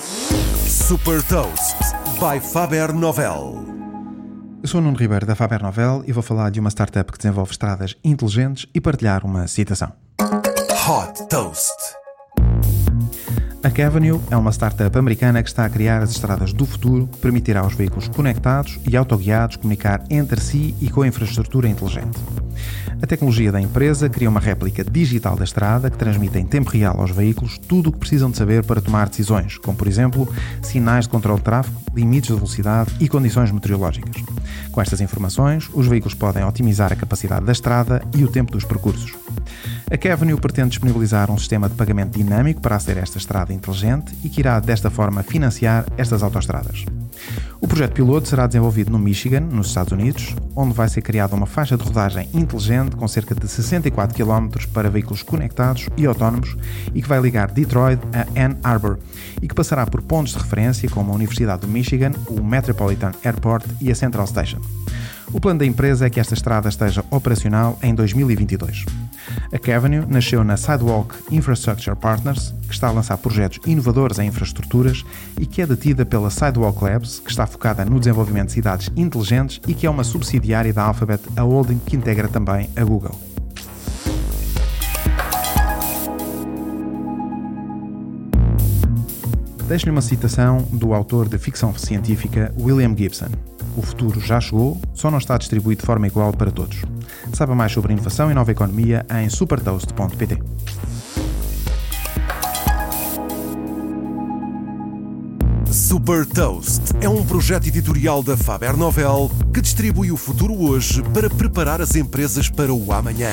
Super Toast by Faber Novel. Eu sou o Nuno Ribeiro da Faber Novel e vou falar de uma startup que desenvolve estradas inteligentes e partilhar uma citação. Hot Toast. A Cavenue é uma startup americana que está a criar as estradas do futuro que permitirá aos veículos conectados e autoguiados comunicar entre si e com a infraestrutura inteligente. A tecnologia da empresa cria uma réplica digital da estrada que transmite em tempo real aos veículos tudo o que precisam de saber para tomar decisões, como por exemplo sinais de controle de tráfego, limites de velocidade e condições meteorológicas. Com estas informações, os veículos podem otimizar a capacidade da estrada e o tempo dos percursos. A Cavenue pretende disponibilizar um sistema de pagamento dinâmico para aceder esta estrada inteligente e que irá desta forma financiar estas autoestradas. O projeto piloto será desenvolvido no Michigan, nos Estados Unidos, onde vai ser criada uma faixa de rodagem inteligente com cerca de 64 km para veículos conectados e autónomos e que vai ligar Detroit a Ann Arbor e que passará por pontos de referência como a Universidade do Michigan, o Metropolitan Airport e a Central Station. O plano da empresa é que esta estrada esteja operacional em 2022. A Cavenue nasceu na Sidewalk Infrastructure Partners, que está a lançar projetos inovadores em infraestruturas e que é detida pela Sidewalk Labs, que está focada no desenvolvimento de cidades inteligentes e que é uma subsidiária da Alphabet, a holding que integra também a Google. Deixo-lhe uma citação do autor de ficção científica William Gibson. O futuro já chegou, só não está distribuído de forma igual para todos. Saiba mais sobre inovação e nova economia em supertoast.pt. Super Toast é um projeto editorial da Faber Novel que distribui o futuro hoje para preparar as empresas para o amanhã.